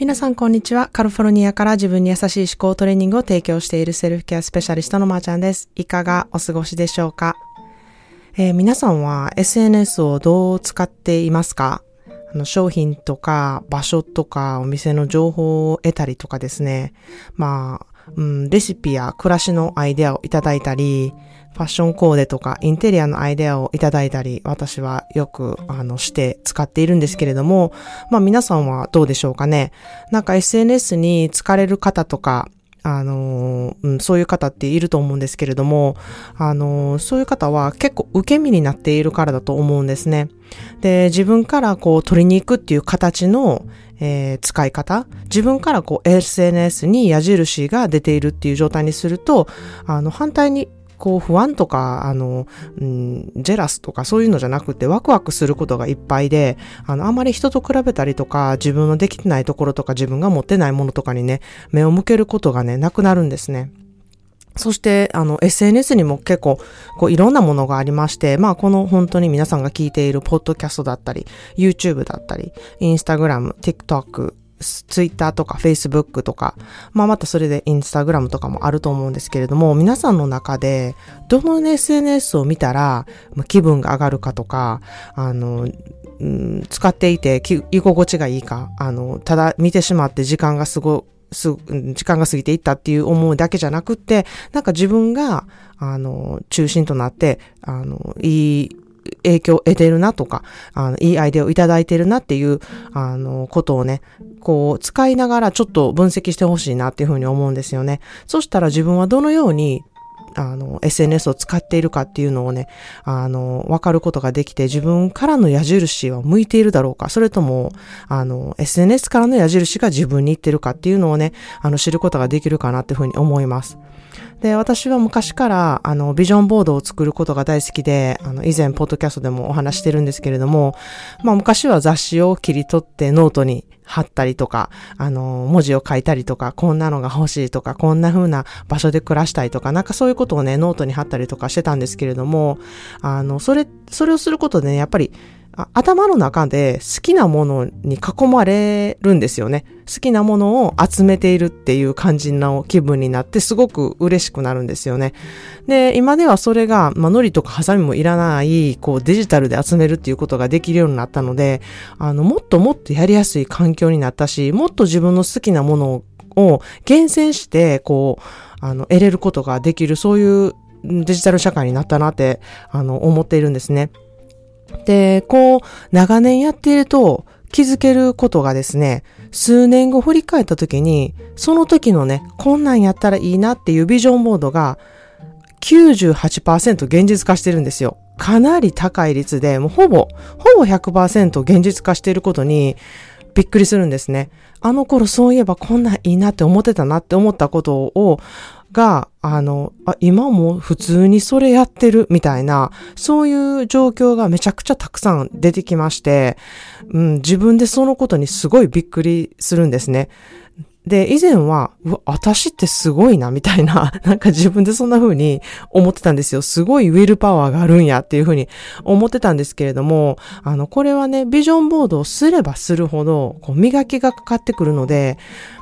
皆さんこんにちは。カリフォルニアから自分に優しい思考トレーニングを提供しているセルフケアスペシャリストのまーちゃんです。いかがお過ごしでしょうか、えー、皆さんは SNS をどう使っていますか？あの商品とか場所とかお店の情報を得たりとかですね。ま、うん、レシピや暮らしのアイデアをいただいたり、ファッションコーデとかインテリアのアイデアをいただいたり、私はよく、あの、して使っているんですけれども、まあ皆さんはどうでしょうかね。なんか SNS に疲れる方とか、あの、うん、そういう方っていると思うんですけれども、あの、そういう方は結構受け身になっているからだと思うんですね。で、自分からこう取りに行くっていう形の、えー、使い方自分からこう SNS に矢印が出ているっていう状態にすると、あの、反対にこう不安とか、あの、うん、ジェラスとかそういうのじゃなくてワクワクすることがいっぱいで、あの、あまり人と比べたりとか、自分のできてないところとか自分が持ってないものとかにね、目を向けることがね、なくなるんですね。そして、あの、SNS にも結構、こう、いろんなものがありまして、まあ、この本当に皆さんが聞いているポッドキャストだったり、YouTube だったり、Instagram、TikTok、ツイッターとかフェイスブックとか、まあまたそれでインスタグラムとかもあると思うんですけれども、皆さんの中で、どの SNS を見たら気分が上がるかとか、あの、うん、使っていて居心地がいいか、あの、ただ見てしまって時間がすご、す、時間が過ぎていったっていう思うだけじゃなくって、なんか自分が、あの、中心となって、あの、いい、影響を得てるなとか、あの、いいアイデアをいただいてるなっていう、あの、ことをね、こう、使いながらちょっと分析してほしいなっていうふうに思うんですよね。そしたら自分はどのようにあの、SNS を使っているかっていうのをね、あの、わかることができて、自分からの矢印は向いているだろうか、それとも、あの、SNS からの矢印が自分に行ってるかっていうのをね、あの、知ることができるかなっていうふうに思います。で、私は昔から、あの、ビジョンボードを作ることが大好きで、あの、以前、ポッドキャストでもお話してるんですけれども、まあ、昔は雑誌を切り取ってノートに貼ったりとか、あの、文字を書いたりとか、こんなのが欲しいとか、こんな風な場所で暮らしたいとか、なんかそういうことをね、ノートに貼ったりとかしてたんですけれども、あの、それ、それをすることでね、やっぱり、頭の中で好きなものに囲まれるんですよね。好きなものを集めているっていう感じの気分になってすごく嬉しくなるんですよね。で、今ではそれが、まあ、ノリとかハサミもいらない、こうデジタルで集めるっていうことができるようになったので、あの、もっともっとやりやすい環境になったし、もっと自分の好きなものを厳選して、こう、あの、得れることができる、そういうデジタル社会になったなって、あの、思っているんですね。で、こう、長年やっていると気づけることがですね、数年後振り返った時に、その時のね、こんなんやったらいいなっていうビジョンボードが98%現実化してるんですよ。かなり高い率で、もうほぼ、ほぼ100%現実化していることにびっくりするんですね。あの頃そういえばこんなんいいなって思ってたなって思ったことをが、あの、あ、今も普通にそれやってるみたいな、そういう状況がめちゃくちゃたくさん出てきまして、うん、自分でそのことにすごいびっくりするんですね。で、以前は、うわ、私ってすごいな、みたいな、なんか自分でそんな風に思ってたんですよ。すごいウィルパワーがあるんやっていう風に思ってたんですけれども、あの、これはね、ビジョンボードをすればするほど、こう磨きがかかってくるので、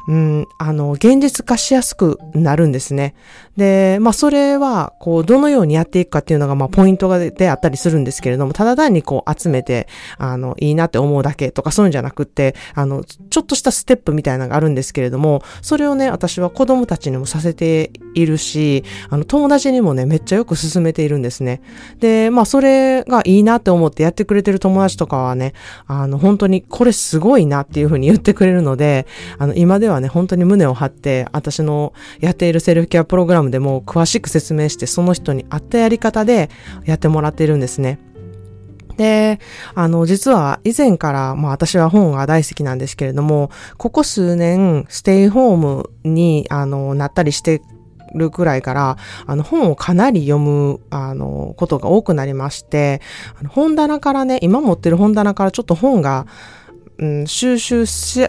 うん、あの、現実化しやすくなるんですね。で、まあ、それは、こう、どのようにやっていくかっていうのが、まあ、ポイントであったりするんですけれども、ただ単にこう、集めて、あの、いいなって思うだけとか、そういうんじゃなくって、あの、ちょっとしたステップみたいなのがあるんですけれども、それをね、私は子供たちにもさせているし、あの、友達にもね、めっちゃよく進めているんですね。で、まあ、それがいいなって思ってやってくれてる友達とかはね、あの、本当にこれすごいなっていうふうに言ってくれるので、あの、今ではね、本当に胸を張って、私のやっているセルフケアプログラムでも詳しく説明して、その人に合ったやり方でやってもらっているんですね。で、あの、実は以前から、まあ私は本が大好きなんですけれども、ここ数年、ステイホームに、あの、なったりしてるくらいから、あの本をかなり読む、あの、ことが多くなりまして、あの本棚からね、今持ってる本棚からちょっと本が、うん、収集、し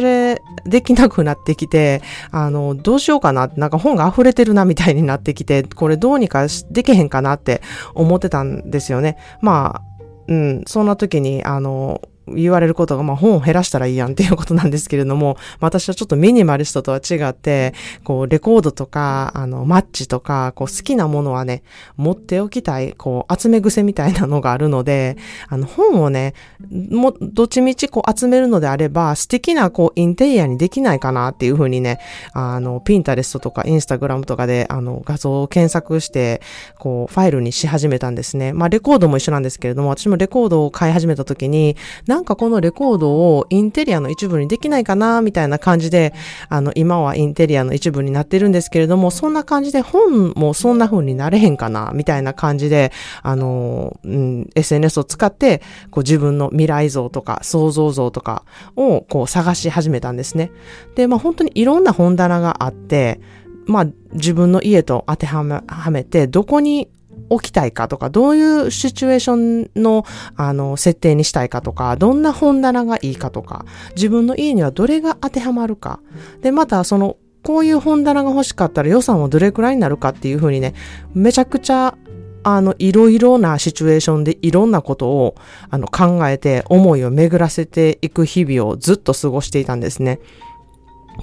れ、できなくなってきて、あの、どうしようかななんか本が溢れてるなみたいになってきて、これどうにかできへんかなって思ってたんですよね。まあ、うん、そんな時に、あの、言われることが、まあ本を減らしたらいいやんっていうことなんですけれども、私はちょっとミニマリストとは違って、こう、レコードとか、あの、マッチとか、こう、好きなものはね、持っておきたい、こう、集め癖みたいなのがあるので、あの、本をね、も、どっちみちこう、集めるのであれば、素敵な、こう、インテリアにできないかなっていうふうにね、あの、ピンタレストとかインスタグラムとかで、あの、画像を検索して、こう、ファイルにし始めたんですね。まあ、レコードも一緒なんですけれども、私もレコードを買い始めた時に、なんかこのレコードをインテリアの一部にできないかな、みたいな感じで、あの、今はインテリアの一部になってるんですけれども、そんな感じで本もそんな風になれへんかな、みたいな感じで、あの、うん、SNS を使って、こう自分の未来像とか想像像とかをこう探し始めたんですね。で、まあ本当にいろんな本棚があって、まあ自分の家と当てはめて、どこに置きたいかとか、どういうシチュエーションの、あの、設定にしたいかとか、どんな本棚がいいかとか、自分の家にはどれが当てはまるか。で、また、その、こういう本棚が欲しかったら予算はどれくらいになるかっていうふうにね、めちゃくちゃ、あの、いろいろなシチュエーションでいろんなことを、あの、考えて、思いを巡らせていく日々をずっと過ごしていたんですね。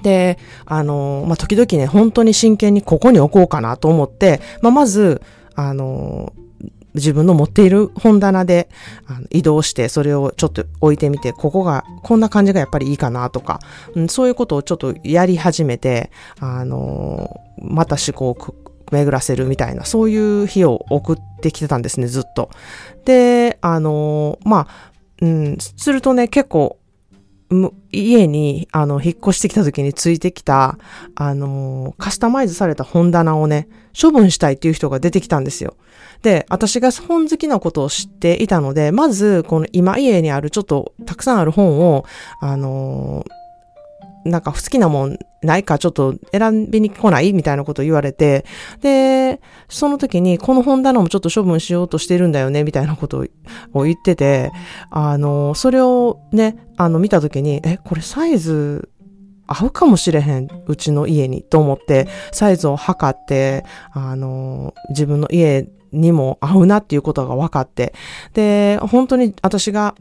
で、あの、まあ、時々ね、本当に真剣にここに置こうかなと思って、まあ、まず、あの、自分の持っている本棚であの移動して、それをちょっと置いてみて、ここが、こんな感じがやっぱりいいかなとか、うん、そういうことをちょっとやり始めて、あの、また思考を巡らせるみたいな、そういう日を送ってきてたんですね、ずっと。で、あの、まあ、うん、するとね、結構、家に、あの、引っ越してきた時についてきた、あの、カスタマイズされた本棚をね、処分したいっていう人が出てきたんですよ。で、私が本好きなことを知っていたので、まず、この今家にあるちょっとたくさんある本を、あのなんか好きなもんないかちょっと選びに来ない？みたいなことを言われて、で、その時にこの本棚もちょっと処分しようとしてるんだよね？みたいなことを言ってて、あの、それをね、あの見た時に、え、これサイズ合うかもしれへん、うちの家にと思って、サイズを測って、あの、自分の家にも合うなっていうことが分かって、で、本当に私が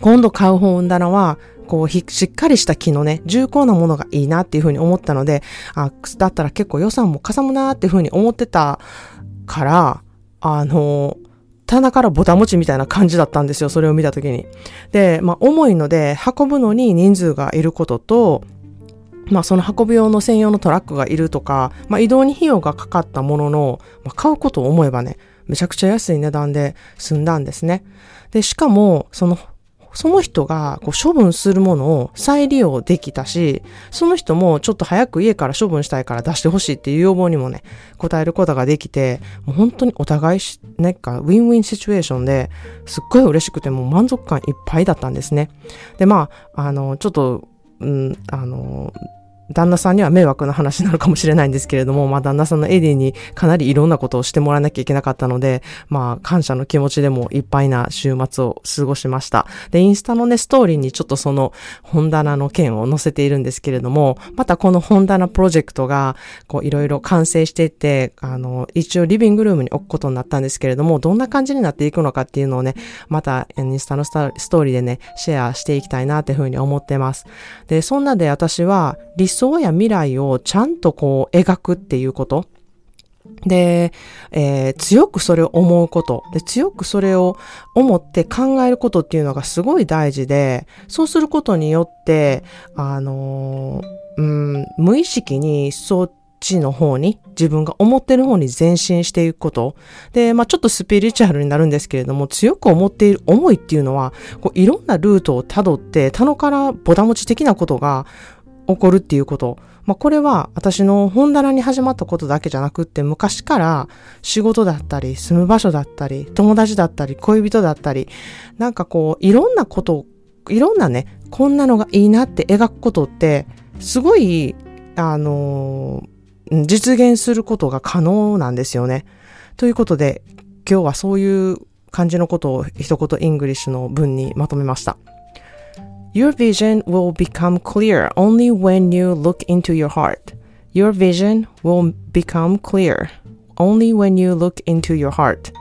今度買う本棚は、こう、しっかりした木のね、重厚なものがいいなっていうふうに思ったので、あ、だったら結構予算もかさむなっていうふうに思ってたから、あの、棚からボタン持ちみたいな感じだったんですよ、それを見たときに。で、まあ、重いので、運ぶのに人数がいることと、まあ、その運ぶ用の専用のトラックがいるとか、まあ、移動に費用がかかったものの、まあ、買うことを思えばね、めちゃくちゃ安い値段で済んだんですね。で、しかも、そのその人がこう処分するものを再利用できたし、その人もちょっと早く家から処分したいから出してほしいっていう要望にもね、応えることができて、もう本当にお互いし、なんか win-win situation ですっごい嬉しくてもう満足感いっぱいだったんですね。で、まあ、あの、ちょっと、うん、あの、旦那さんには迷惑な話なるかもしれないんですけれども、まあ旦那さんのエディにかなりいろんなことをしてもらわなきゃいけなかったので、まあ感謝の気持ちでもいっぱいな週末を過ごしました。で、インスタのね、ストーリーにちょっとその本棚の件を載せているんですけれども、またこの本棚プロジェクトが、こういろいろ完成していって、あの、一応リビングルームに置くことになったんですけれども、どんな感じになっていくのかっていうのをね、またインスタのストーリーでね、シェアしていきたいなっていうふうに思ってます。で、そんなで私は理想や未来をちゃんとこう描くっていうこと。で、えー、強くそれを思うこと。で、強くそれを思って考えることっていうのがすごい大事で、そうすることによって、あのー、うん、無意識にそっちの方に、自分が思ってる方に前進していくこと。で、まあちょっとスピリチュアルになるんですけれども、強く思っている思いっていうのは、こういろんなルートをたどって、他のからボタ持ち的なことが起こるっていうこと。まあ、これは私の本棚に始まったことだけじゃなくって昔から仕事だったり住む場所だったり友達だったり恋人だったりなんかこういろんなこといろんなねこんなのがいいなって描くことってすごいあの、実現することが可能なんですよね。ということで今日はそういう感じのことを一言 English の文にまとめました。Your vision will become clear only when you look into your heart. Your vision will become clear only when you look into your heart.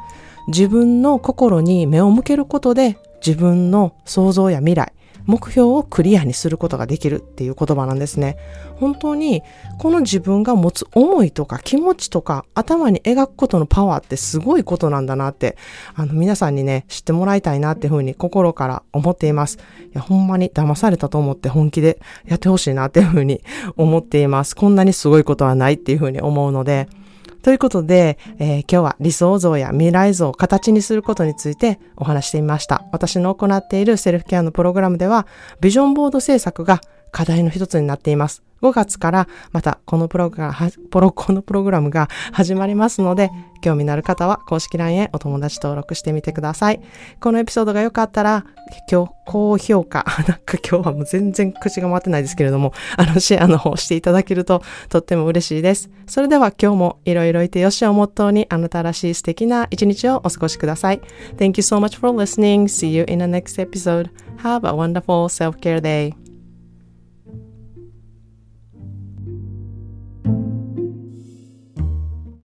自分の心に目を向けることで 自分の想像や未来、 目標をクリアにすることができるっていう言葉なんですね。本当にこの自分が持つ思いとか気持ちとか頭に描くことのパワーってすごいことなんだなってあの皆さんにね知ってもらいたいなっていうふうに心から思っています。いやほんまに騙されたと思って本気でやってほしいなっていうふうに思っています。こんなにすごいことはないっていうふうに思うのでということで、えー、今日は理想像や未来像を形にすることについてお話してみました。私の行っているセルフケアのプログラムでは、ビジョンボード制作が課題の一つになっています。5月からまたこのプログラム、ポロこのプログラムが始まりますので、興味のある方は公式 LINE へお友達登録してみてください。このエピソードが良かったら、今日、高評価、なんか今日はもう全然口が回ってないですけれども、あのシェアの方していただけるととっても嬉しいです。それでは今日もいろいろいてよしをモットーにあなたらしい素敵な一日をお過ごしください。Thank you so much for listening. See you in the next episode. Have a wonderful self-care day.